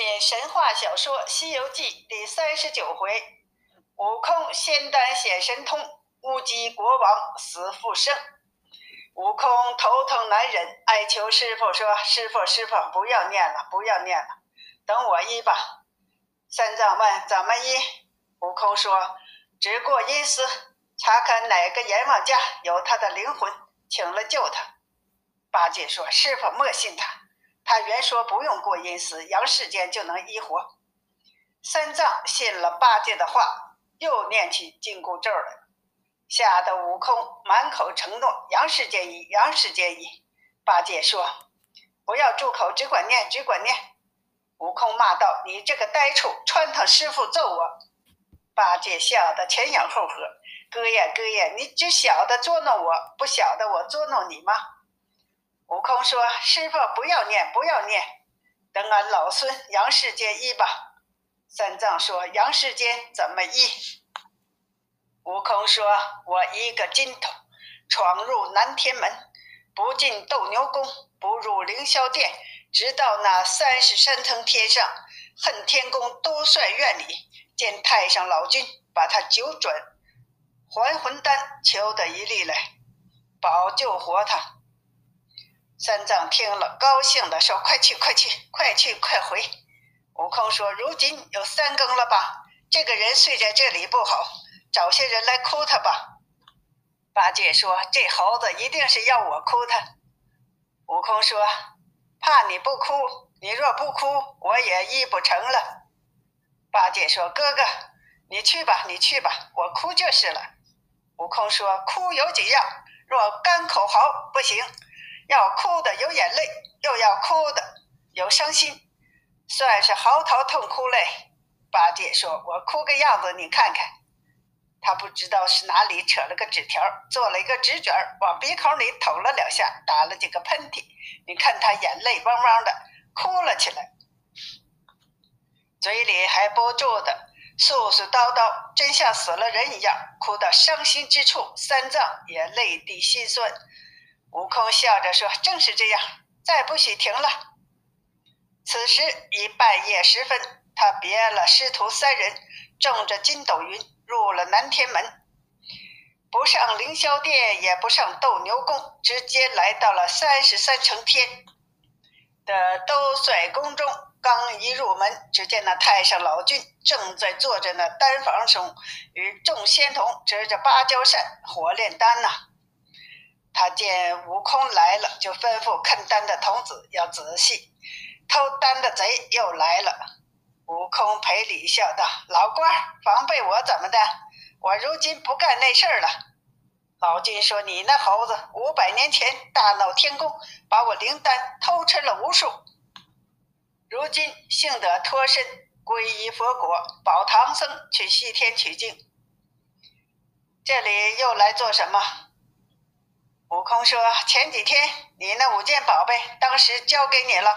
典神话小说《西游记》第三十九回：悟空仙丹显神通，乌鸡国王死复生。悟空头疼难忍，哀求师傅说：“师傅，师傅，不要念了，不要念了，等我医吧。”三藏问：“怎么医？”悟空说：“只过阴司，查看哪个阎王家有他的灵魂，请了救他。”八戒说：“师傅莫信他。”他原说不用过阴司，阳世间就能医活。三藏信了八戒的话，又念起紧箍咒来，吓得悟空满口承诺：阳世间医，阳世间医。八戒说：“不要住口，只管念，只管念。”悟空骂道：“你这个呆畜，穿堂师傅揍我！”八戒笑得前仰后合：“哥呀哥呀，你只晓得捉弄我，不晓得我捉弄你吗？”悟空说：“师傅，不要念，不要念，等俺老孙杨世间医吧。”三藏说：“杨世间怎么医？”悟空说：“我一个筋头，闯入南天门，不进斗牛宫，不入凌霄殿，直到那三十三层天上，恨天宫兜率院里，见太上老君，把他九转还魂丹求得一粒来，保救活他。”三藏听了，高兴地说：“快去，快去，快去，快回！”悟空说：“如今有三更了吧？这个人睡在这里不好，找些人来哭他吧。”八戒说：“这猴子一定是要我哭他。”悟空说：“怕你不哭，你若不哭，我也医不成了。”八戒说：“哥哥，你去吧，你去吧，我哭就是了。”悟空说：“哭有几样？若干口嚎，不行。”要哭的有眼泪，又要哭的有伤心，算是嚎啕痛哭嘞。八戒说：“我哭个样子，你看看。”他不知道是哪里扯了个纸条，做了一个纸卷往鼻孔里捅了两下，打了几个喷嚏。你看他眼泪汪汪的，哭了起来，嘴里还不住的絮絮叨叨，真像死了人一样，哭到伤心之处，三藏也泪滴心酸。悟空笑着说：“正是这样，再不许停了。”此时已半夜时分，他别了师徒三人，乘着筋斗云入了南天门，不上凌霄殿，也不上斗牛宫，直接来到了三十三层天的兜率宫中。刚一入门，只见那太上老君正在坐着那丹房中，与众仙童执着芭蕉扇火炼丹呢。他见悟空来了，就吩咐看丹的童子要仔细。偷丹的贼又来了，悟空赔礼笑道：“老官防备我怎么的？我如今不干那事儿了。”老君说：“你那猴子，五百年前大闹天宫，把我灵丹偷吃了无数，如今幸得脱身，皈依佛果，保唐僧去西天取经。这里又来做什么？”悟空说：“前几天你那五件宝贝，当时交给你了，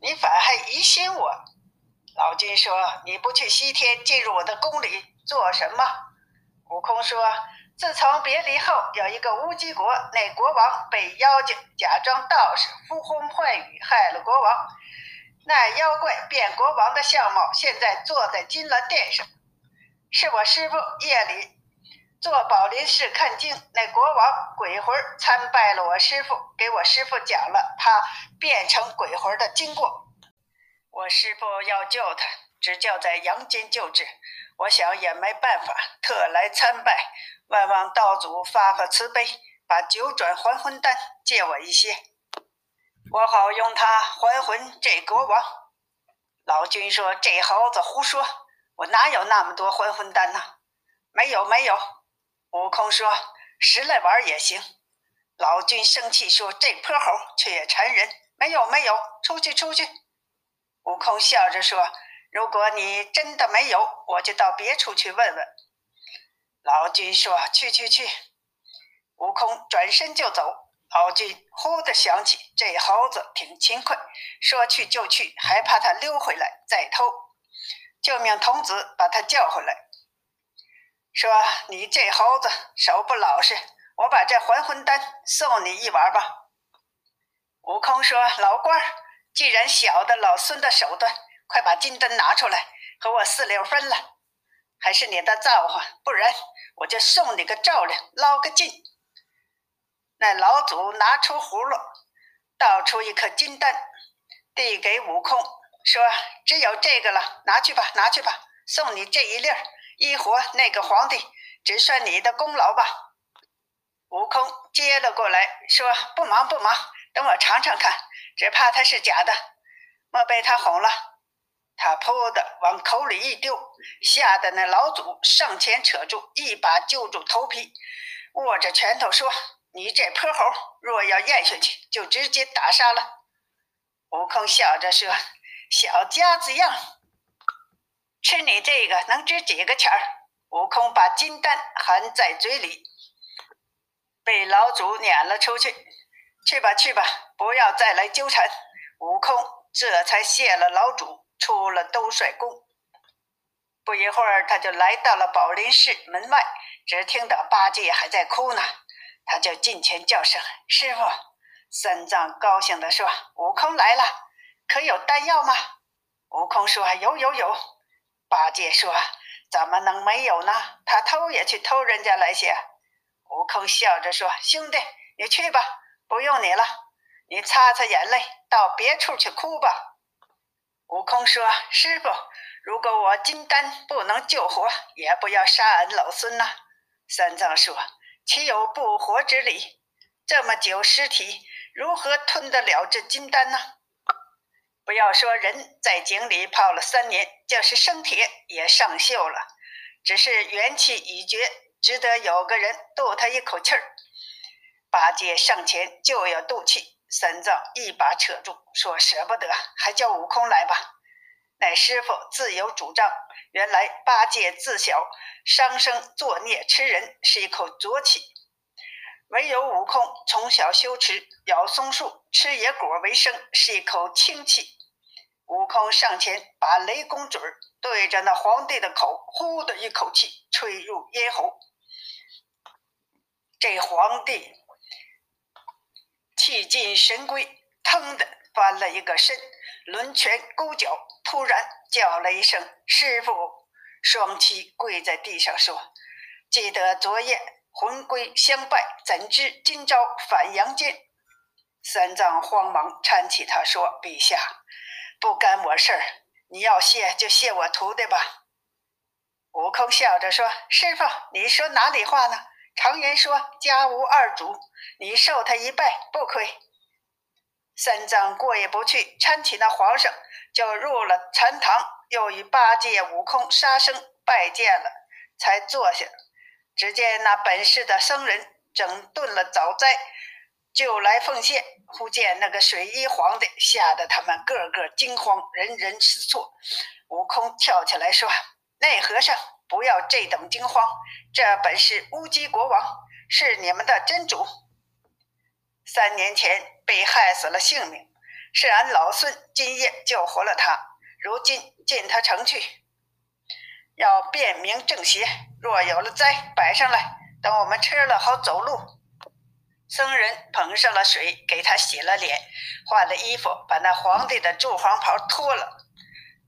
你反还疑心我。”老君说：“你不去西天，进入我的宫里做什么？”悟空说：“自从别离后，有一个乌鸡国，那国王被妖精假装道士，呼风唤雨，害了国王。那妖怪变国王的相貌，现在坐在金銮殿上，是我师傅夜里。”做宝林寺看经，那国王鬼魂参拜了我师傅，给我师傅讲了他变成鬼魂的经过。我师傅要救他，只叫在阳间救治。我想也没办法，特来参拜，万望道祖发发慈悲，把九转还魂丹借我一些，我好用它还魂这国王。老君说：“这猴子胡说，我哪有那么多还魂丹呢？没有，没有。”悟空说：“实来玩也行。”老君生气说：“这泼猴却也馋人！没有，没有，出去，出去！”悟空笑着说：“如果你真的没有，我就到别处去问问。”老君说：“去，去，去！”悟空转身就走。老君忽的想起这猴子挺勤快，说去就去，还怕他溜回来再偷，就命童子把他叫回来。说：“你这猴子手不老实，我把这还魂丹送你一碗吧。”悟空说：“老官儿，既然晓得老孙的手段，快把金丹拿出来，和我四六分了。还是你的造化，不然我就送你个照料，捞个劲。那老祖拿出葫芦，倒出一颗金丹，递给悟空，说：“只有这个了，拿去吧，拿去吧，送你这一粒儿，一活那个皇帝，只算你的功劳吧。”悟空接了过来，说：“不忙不忙，等我尝尝看，只怕它是假的，莫被他哄了。”他噗的往口里一丢，吓得那老祖上前扯住，一把揪住头皮，握着拳头说：“你这泼猴，若要咽下去，就直接打杀了。”悟空笑着说：“小家子样，吃你这个能值几个钱儿？”悟空把金丹含在嘴里，被老祖撵了出去。去吧去吧，不要再来纠缠。悟空这才谢了老祖。出了兜率宫，不一会儿，他就来到了宝林寺门外。只听到八戒还在哭呢，他就近前叫声：“师傅！”三藏高兴地说：“悟空来了，可有丹药吗？”悟空说：“有有有。”八戒说：“怎么能没有呢？他偷也去偷人家来些。”悟空笑着说：“兄弟，你去吧，不用你了，你擦擦眼泪，到别处去哭吧。”悟空说：“师傅，如果我金丹不能救活，也不要杀俺老孙呐。”三藏说：“岂有不活之理？这么久尸体，如何吞得了这金丹呢？不要说人在井里泡了三年，就是生铁也上锈了，只是元气已绝，只得有个人渡他一口气儿。”八戒上前就要渡气。三藏一把扯住，说：“舍不得，还叫悟空来吧。”乃师傅自有主张。原来八戒自小伤生作孽吃人，是一口浊气；唯有悟空从小修持咬松树、吃野果为生，是一口清气。悟空上前把雷公嘴对着那皇帝的口，呼的一口气吹入咽喉，这皇帝。气尽神归，腾的翻了一个身，抡拳勾脚，突然叫了一声“师傅”，双膝跪在地上说：“记得昨夜魂归相拜，怎知今朝返阳间？”三藏慌忙搀起他说：“陛下，不干我事儿，你要谢就谢我徒弟吧。”悟空笑着说：“师傅，你说哪里话呢？”常言说：“家无二主，你受他一拜不亏。”三藏过意不去，搀起那皇上就入了禅堂，又与八戒、悟空、沙僧拜见了，才坐下。只见那本市的僧人整顿了早斋，就来奉献。忽见那个水衣皇帝，吓得他们个个惊慌，人人失措。悟空跳起来说：“那和尚！”不要这等惊慌，这本是乌鸡国王，是你们的真主。三年前被害死了性命，是俺老孙今夜救活了他。如今进他城去，要辨明正邪。若有了灾，摆上来，等我们吃了好走路。僧人捧上了水，给他洗了脸，换了衣服，把那皇帝的祝黄袍脱了。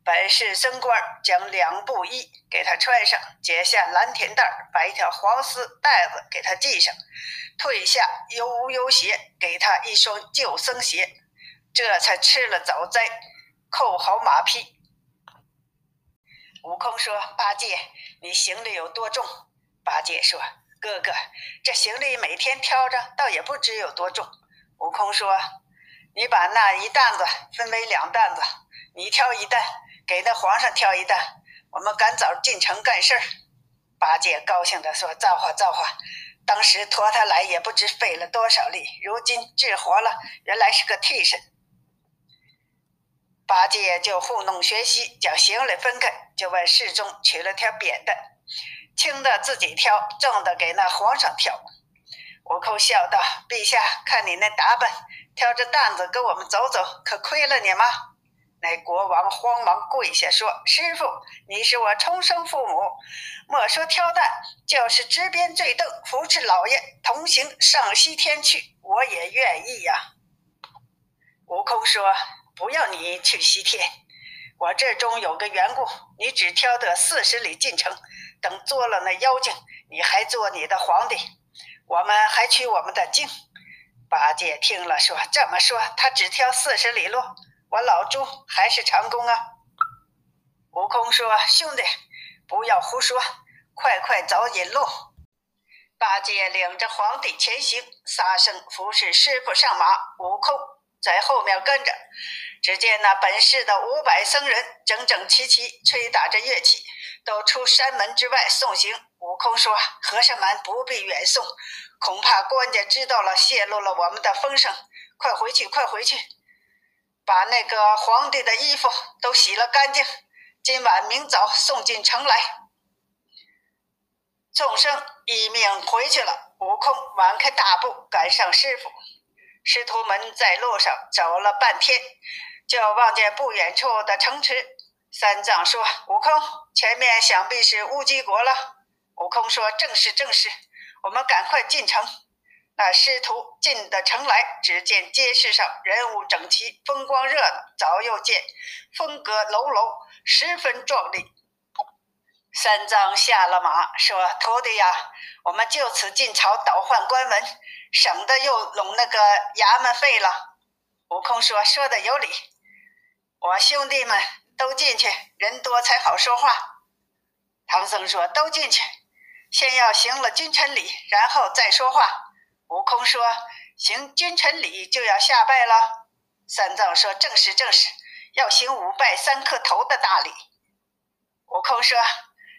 本是僧官将两布衣给他穿上，解下蓝田带把一条黄丝带子给他系上，褪下悠悠鞋，给他一双旧僧鞋，这才吃了早斋，扣好马匹。悟空说：“八戒，你行李有多重？”八戒说：“哥哥，这行李每天挑着，倒也不知有多重。”悟空说：“你把那一担子分为两担子，你挑一担。”给那皇上挑一担，我们赶早进城干事儿。八戒高兴地说：“造化造化！当时驮他来也不知费了多少力，如今治活了，原来是个替身。”八戒就糊弄学习，将行李分开，就问侍中取了条扁担，轻的自己挑，重的给那皇上挑。悟空笑道：“陛下，看你那打扮，挑着担子跟我们走走，可亏了你吗？”那国王慌忙跪下说：“师傅，你是我重生父母，莫说挑担，就是执鞭坠镫，扶持老爷同行上西天去，我也愿意呀。”悟空说：“不要你去西天，我这中有个缘故，你只挑得四十里进城，等做了那妖精，你还做你的皇帝，我们还取我们的经。八戒听了说：“这么说，他只挑四十里路，我老猪还是长工啊？”悟空说：“兄弟，不要胡说，快快走引路。”八戒领着皇帝前行，沙僧服侍师傅上马，悟空在后面跟着。只见那本市的五百僧人整整齐齐，吹打着乐器，都出山门之外送行。悟空说：“和尚们不必远送，恐怕官家知道了，泄露了我们的风声。快回去，快回去，把那个皇帝的衣服都洗了干净，今晚明早送进城来。”众生一命回去了。悟空挽开大步赶上师傅，师徒们在路上走了半天。就望见不远处的城池，三藏说：“悟空，前面想必是乌鸡国了。”悟空说：“正是，正是，我们赶快进城。”那师徒进的城来，只见街市上人物整齐，风光热闹。早又见风格楼楼，十分壮丽。三藏下了马，说：“徒弟呀，我们就此进朝倒换官文，省得又拢那个衙门费了。”悟空说：“说的有理。”我兄弟们都进去，人多才好说话。唐僧说：“都进去，先要行了君臣礼，然后再说话。”悟空说：“行君臣礼就要下拜了。”三藏说：“正是正是，要行五拜三磕头的大礼。”悟空说：“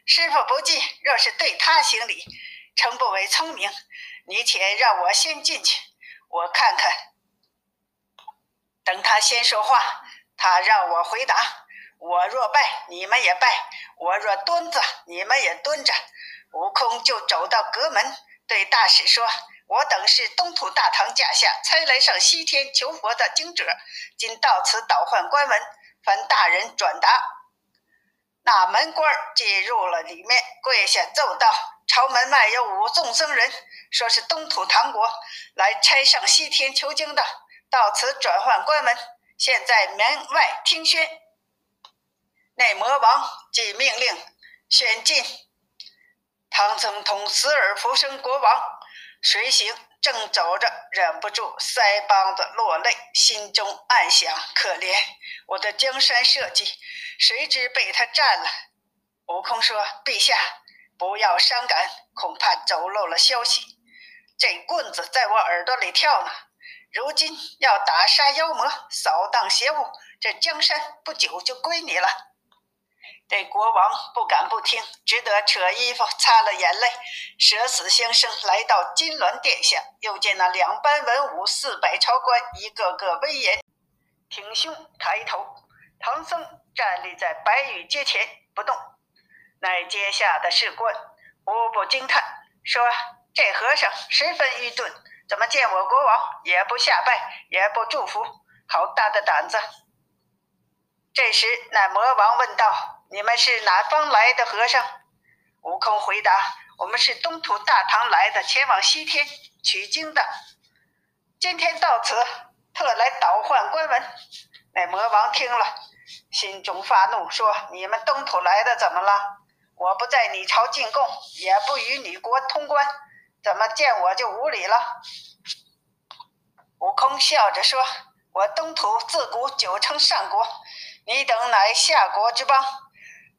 师傅不济，若是对他行礼，诚不为聪明。你且让我先进去，我看看。等他先说话。”他让我回答：我若拜，你们也拜；我若蹲着，你们也蹲着。悟空就走到阁门，对大使说：“我等是东土大唐驾下差来上西天求佛的经者，今到此倒换官文，烦大人转达。”那门官进入了里面，跪下奏道：“朝门外有五众僧人，说是东土唐国来差上西天求经的，到此转换官文。”现在门外听宣，那魔王即命令宣进。唐僧同死而复生国王随行，正走着，忍不住腮帮子落泪，心中暗想：可怜我的江山社稷，谁知被他占了。悟空说：“陛下不要伤感，恐怕走漏了消息。这棍子在我耳朵里跳呢。”如今要打杀妖魔，扫荡邪物，这江山不久就归你了。这国王不敢不听，只得扯衣服擦了眼泪，舍死相生，来到金銮殿下。又见那两班文武、四百朝官，一个个威严，挺胸抬头。唐僧站立在白玉阶前不动。乃阶下的士官无不惊叹，说：“这和尚十分愚钝。”怎么见我国王也不下拜，也不祝福？好大的胆子！这时，那魔王问道：“你们是哪方来的和尚？”悟空回答：“我们是东土大唐来的，前往西天取经的。今天到此，特来倒换官文。”那魔王听了，心中发怒，说：“你们东土来的怎么了？我不在你朝进贡，也不与你国通关。”怎么见我就无礼了？悟空笑着说：“我东土自古久称上国，你等乃下国之邦。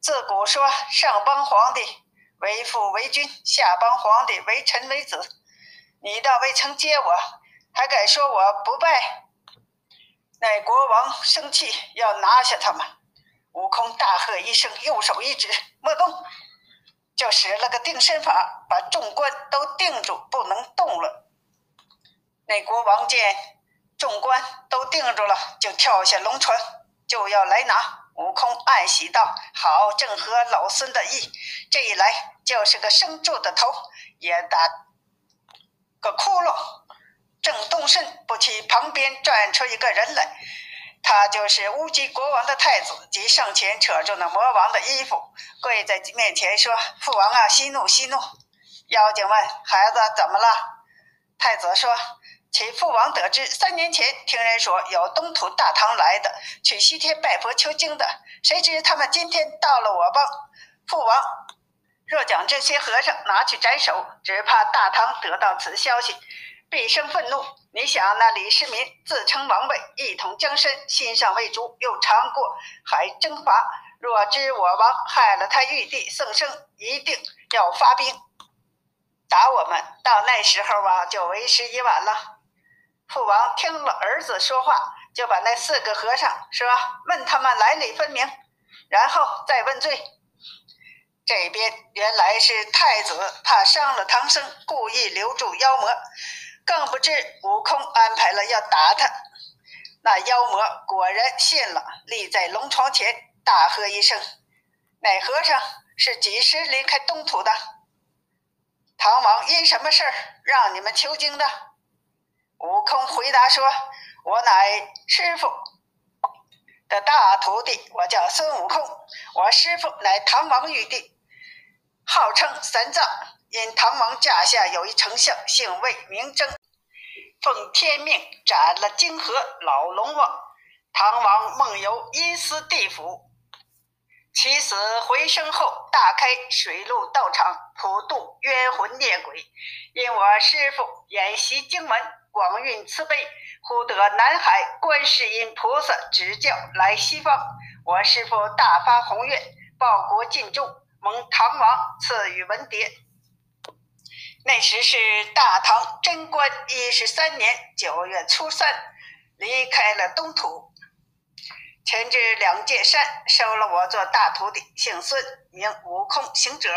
自古说上邦皇帝为父为君，下邦皇帝为臣为子。你倒未曾接我，还敢说我不拜？”那国王生气，要拿下他们。悟空大喝一声，右手一指：“莫动！”就使了个定身法，把众官都定住，不能动了。那国王见众官都定住了，就跳下龙船，就要来拿。悟空暗喜道：“好，正合老孙的意。这一来就是个生柱的头，也打个窟窿。正动身，不期旁边转出一个人来。”他就是乌鸡国王的太子，即上前扯住那魔王的衣服，跪在面前说：“父王啊，息怒息怒！”妖精问：“孩子怎么了？”太子说：“其父王得知三年前听人说有东土大唐来的去西天拜佛求经的，谁知他们今天到了我邦。父王若将这些和尚拿去斩首，只怕大唐得到此消息，必生愤怒。你想那李世民自称王位，一统江山，心上未足，又尝过海征伐，若知我王害了他玉帝宋生，一定要发兵打我们。到那时候啊，就为时已晚了。父王听了儿子说话，就把那四个和尚说：“问他们来历分明，然后再问罪。”这边原来是太子怕伤了唐僧，故意留住妖魔，更不知悟空安排了要打他。那妖魔果然信了，立在龙床前，大喝一声：“那和尚是几时离开东土的？唐王因什么事儿让你们求经的？”悟空回答说：“我乃师傅的大徒弟，我叫孙悟空。我师傅乃唐王玉帝，号称三藏。因唐王驾下有一丞相，姓魏，名征，奉天命斩了泾河老龙王。唐王梦游阴司地府，起死回生后，大开水陆道场，普渡冤魂孽鬼。因我师傅演习经文。”广运慈悲，忽得南海观世音菩萨指教来西方。我师父大发宏愿，报国尽忠，蒙唐王赐予文牒。那时是大唐贞观一十三年九月初三，离开了东土，前至两界山，收了我做大徒弟，姓孙，名悟空行者。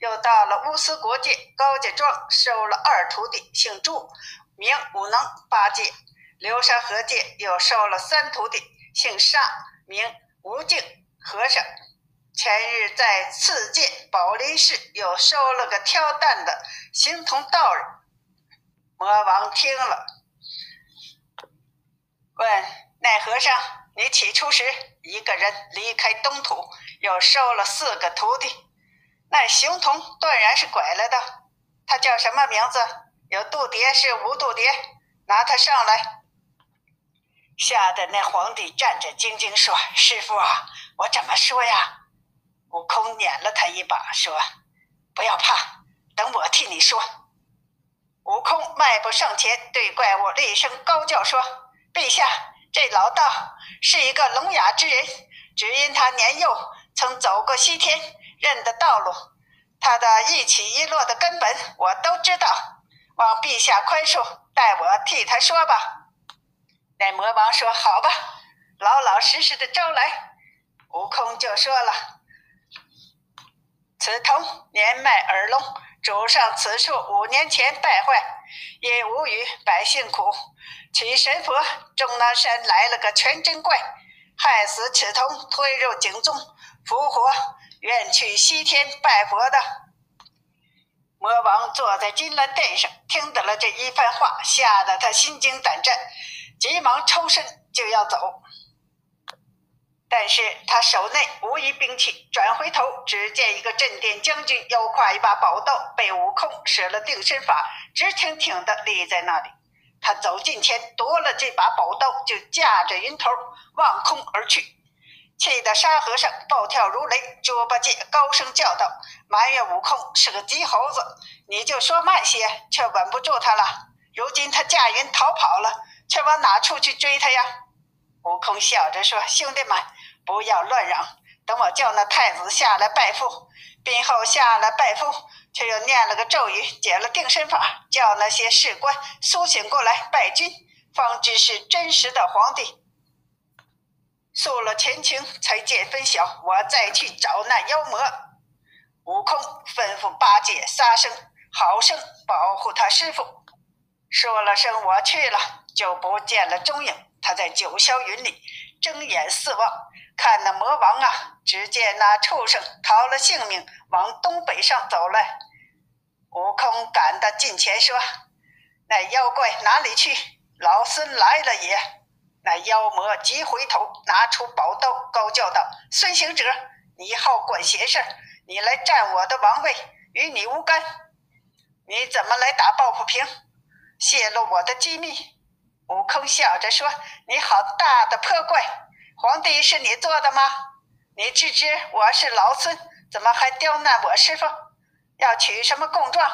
又到了乌斯国界高家庄，收了二徒弟，姓朱。名武能八戒，流沙河界又收了三徒弟，姓沙，名无净和尚。前日在次界宝林寺又收了个挑担的形同道人。魔王听了，问那和尚：“你起初时一个人离开东土，又收了四个徒弟，那形同断然是拐来的，他叫什么名字？”有度牒是无度牒，拿他上来。吓得那皇帝战战兢兢说：“师傅啊，我怎么说呀？”悟空撵了他一把，说：“不要怕，等我替你说。”悟空迈步上前，对怪物厉声高叫说：“陛下，这老道是一个聋哑之人，只因他年幼，曾走过西天，认得道路。他的一起一落的根本，我都知道。”望陛下宽恕，待我替他说吧。那魔王说：“好吧，老老实实的招来。”悟空就说了：“此童年迈耳聋，主上此处五年前败坏，因无语，百姓苦，取神佛终南山来了个全真怪，害死此童，推入井中，复活，愿去西天拜佛的。”魔王坐在金銮殿上，听得了这一番话，吓得他心惊胆战，急忙抽身就要走。但是他手内无一兵器，转回头只见一个镇殿将军腰挎一把宝刀，被悟空使了定身法，直挺挺的立在那里。他走近前夺了这把宝刀，就驾着云头望空而去。气得沙和尚暴跳如雷，猪八戒高声叫道：“埋怨悟空是个急猴子，你就说慢些，却稳不住他了。如今他驾云逃跑了，却往哪处去追他呀？”悟空笑着说：“兄弟们，不要乱嚷，等我叫那太子下来拜父。宾后下来拜父，却又念了个咒语，解了定身法，叫那些士官苏醒过来拜君，方知是真实的皇帝。”受了前情，才见分晓。我再去找那妖魔。悟空吩咐八戒、沙僧好生保护他师傅。说了声我去了，就不见了踪影。他在九霄云里睁眼四望，看那魔王啊！只见那畜生逃了性命，往东北上走来。悟空赶到近前说：“那妖怪哪里去？老孙来了也。”那妖魔急回头，拿出宝刀，高叫道：“孙行者，你好管闲事，你来占我的王位，与你无干。你怎么来打抱不平？”泄露我的机密。悟空笑着说：“你好大的破怪！皇帝是你做的吗？你自知我是老孙，怎么还刁难我师傅？要取什么供状？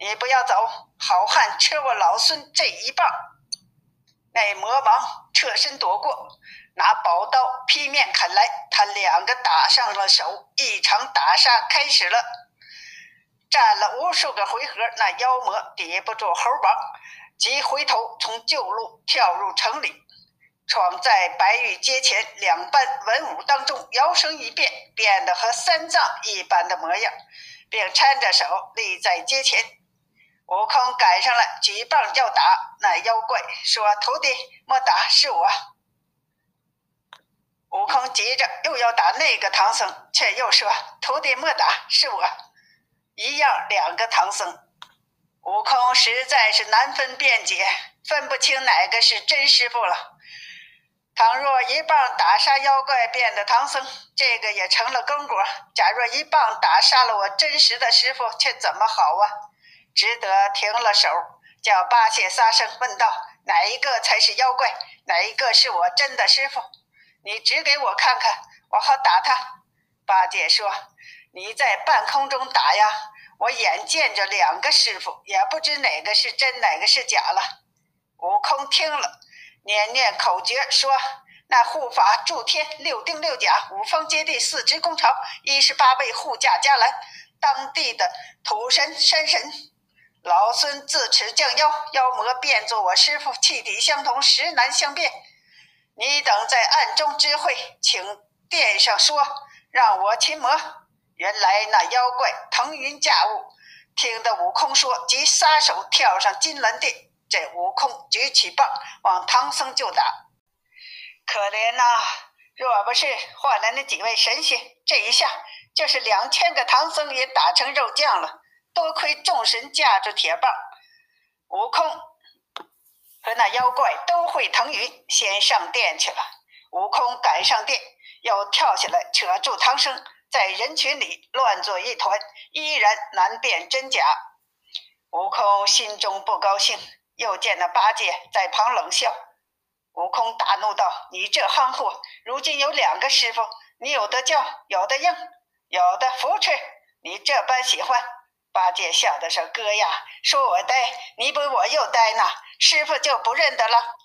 你不要走，好汉吃我老孙这一棒！”那魔王侧身躲过，拿宝刀劈面砍来，他两个打上了手，一场打杀开始了。战了无数个回合，那妖魔抵不住猴王。即回头从旧路跳入城里，闯在白玉阶前两班文武当中，摇身一变，变得和三藏一般的模样，并搀着手立在阶前。悟空赶上来，举棒要打那妖怪，说：“徒弟莫打，是我。”悟空急着又要打那个唐僧，却又说：“徒弟莫打，是我。”一样，两个唐僧。悟空实在是难分辨解，分不清哪个是真师傅了。倘若一棒打杀妖怪变的唐僧，这个也成了功果；假若一棒打杀了我真实的师傅，却怎么好啊？只得停了手，叫八戒、沙僧问道：“哪一个才是妖怪？哪一个是我真的师傅？你指给我看看，我好打他。”八戒说：“你在半空中打呀。”我眼见着两个师傅，也不知哪个是真，哪个是假了。悟空听了，念念口诀，说：“那护法诸天，六丁六甲，五方揭谛，四支功曹，一十八位护驾伽蓝，当地的土神山神，老孙自持降妖，妖魔变作我师傅，气体相同，实难相辨。你等在暗中知会，请殿上说，让我擒魔。”原来那妖怪腾云驾雾，听得悟空说，即撒手跳上金銮殿。这悟空举起棒往唐僧就打，可怜呐！若不是换来那几位神仙，这一下就是两千个唐僧也打成肉酱了。多亏众神架着铁棒，悟空和那妖怪都会腾云，先上殿去了。悟空赶上殿，又跳下来扯住唐僧。在人群里乱作一团，依然难辨真假。悟空心中不高兴，又见那八戒在旁冷笑。悟空大怒道：“你这憨货，如今有两个师傅，你有的叫，有的应，有的扶持，你这般喜欢。”八戒笑的说：“哥呀，说我呆，你比我又呆呢。师傅就不认得了，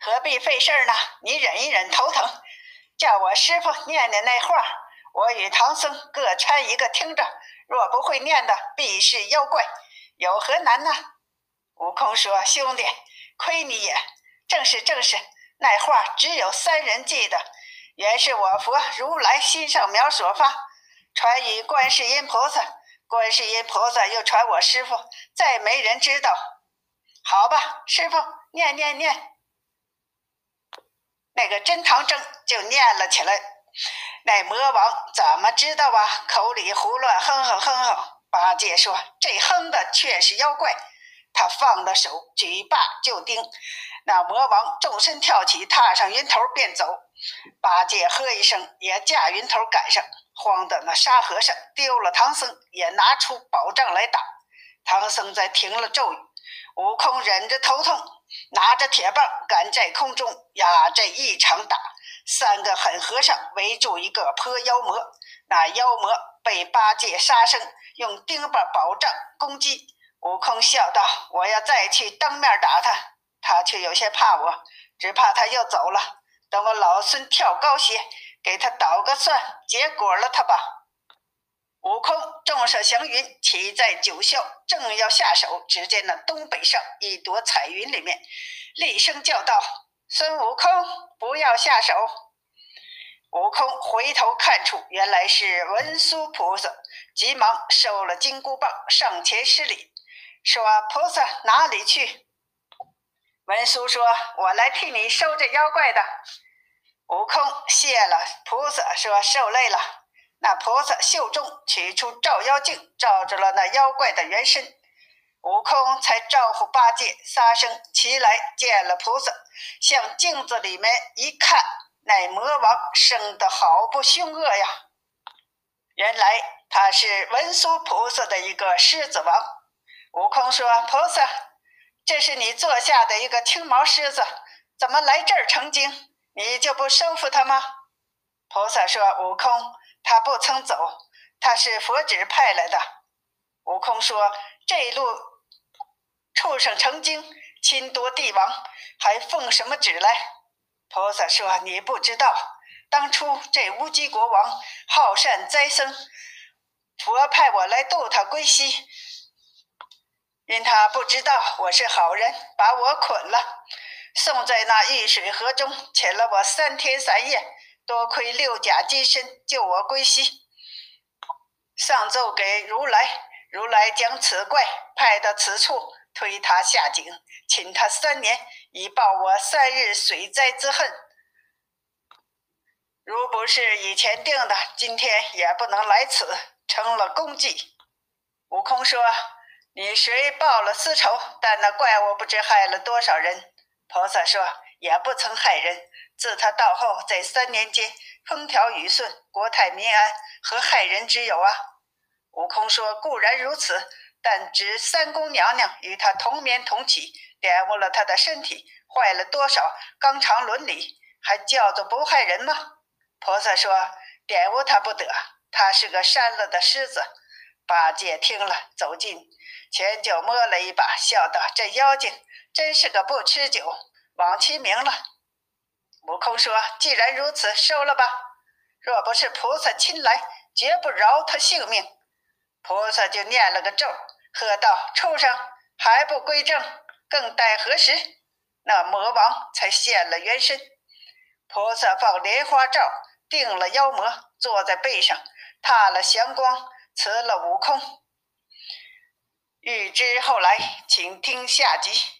何必费事儿呢？你忍一忍，头疼，叫我师傅念念那话。”我与唐僧各参一个听着，若不会念的，必是妖怪，有何难呢？悟空说：“兄弟，亏你也。正是正是，那话只有三人记得，原是我佛如来心上苗所发，传与观世音菩萨，观世音菩萨又传我师傅，再没人知道。好吧，师傅念念念。”那个真唐僧就念了起来。那魔王怎么知道啊？口里胡乱哼哼哼哼。八戒说：“这哼的却是妖怪。”他放了手，举棒就钉。那魔王纵身跳起，踏上云头便走。八戒喝一声，也驾云头赶上。慌的那沙和尚丢了唐僧，也拿出宝杖来打。唐僧在停了咒语，悟空忍着头痛，拿着铁棒赶在空中呀，这一场打。三个狠和尚围住一个泼妖魔，那妖魔被八戒、沙僧用钉耙、宝杖攻击。悟空笑道：“我要再去当面打他，他却有些怕我，只怕他又走了。等我老孙跳高些，给他捣个算，结果了他吧。”悟空纵手祥云，骑在九霄，正要下手，只见那东北上一朵彩云里面，厉声叫道：“孙悟空！”不要下手！悟空回头看出，原来是文殊菩萨，急忙收了金箍棒，上前施礼，说：“菩萨哪里去？”文殊说：“我来替你收这妖怪的。”悟空谢了菩萨，说：“受累了。”那菩萨袖中取出照妖镜，照着了那妖怪的原身。悟空才招呼八戒、沙僧齐来见了菩萨，向镜子里面一看，那魔王生得好不凶恶呀！原来他是文殊菩萨的一个狮子王。悟空说：“菩萨，这是你座下的一个青毛狮子，怎么来这儿成精？你就不收服他吗？”菩萨说：“悟空，他不曾走，他是佛旨派来的。”悟空说：“这一路畜生成精，侵夺帝王，还奉什么旨来？”菩萨说：“你不知道，当初这乌鸡国王好善斋僧，佛派我来渡他归西，因他不知道我是好人，把我捆了，送在那玉水河中，潜了我三天三夜。多亏六甲金身救我归西，上奏给如来，如来将此怪派到此处，推他下井，请他三年。以报我三日水灾之恨。如不是以前定的，今天也不能来此，成了功绩。悟空说：“你虽报了私仇，但那怪物不知害了多少人。”菩萨说：“也不曾害人。自他到后，在三年间，风调雨顺，国泰民安，何害人之有啊？”悟空说：“固然如此，但只三宫娘娘与他同眠同起。”玷污了他的身体，坏了多少纲常伦理，还叫做不害人吗？菩萨说：“玷污他不得，他是个善了的狮子。”八戒听了，走近前就摸了一把，笑道：“这妖精真是个不吃酒，枉其名了。”悟空说：“既然如此，收了吧。若不是菩萨亲来，绝不饶他性命。”菩萨就念了个咒，喝道：“畜生，还不归正！”更待何时？那魔王才现了原身。菩萨放莲花罩，定了妖魔，坐在背上，踏了祥光，辞了悟空。欲知后来，请听下集。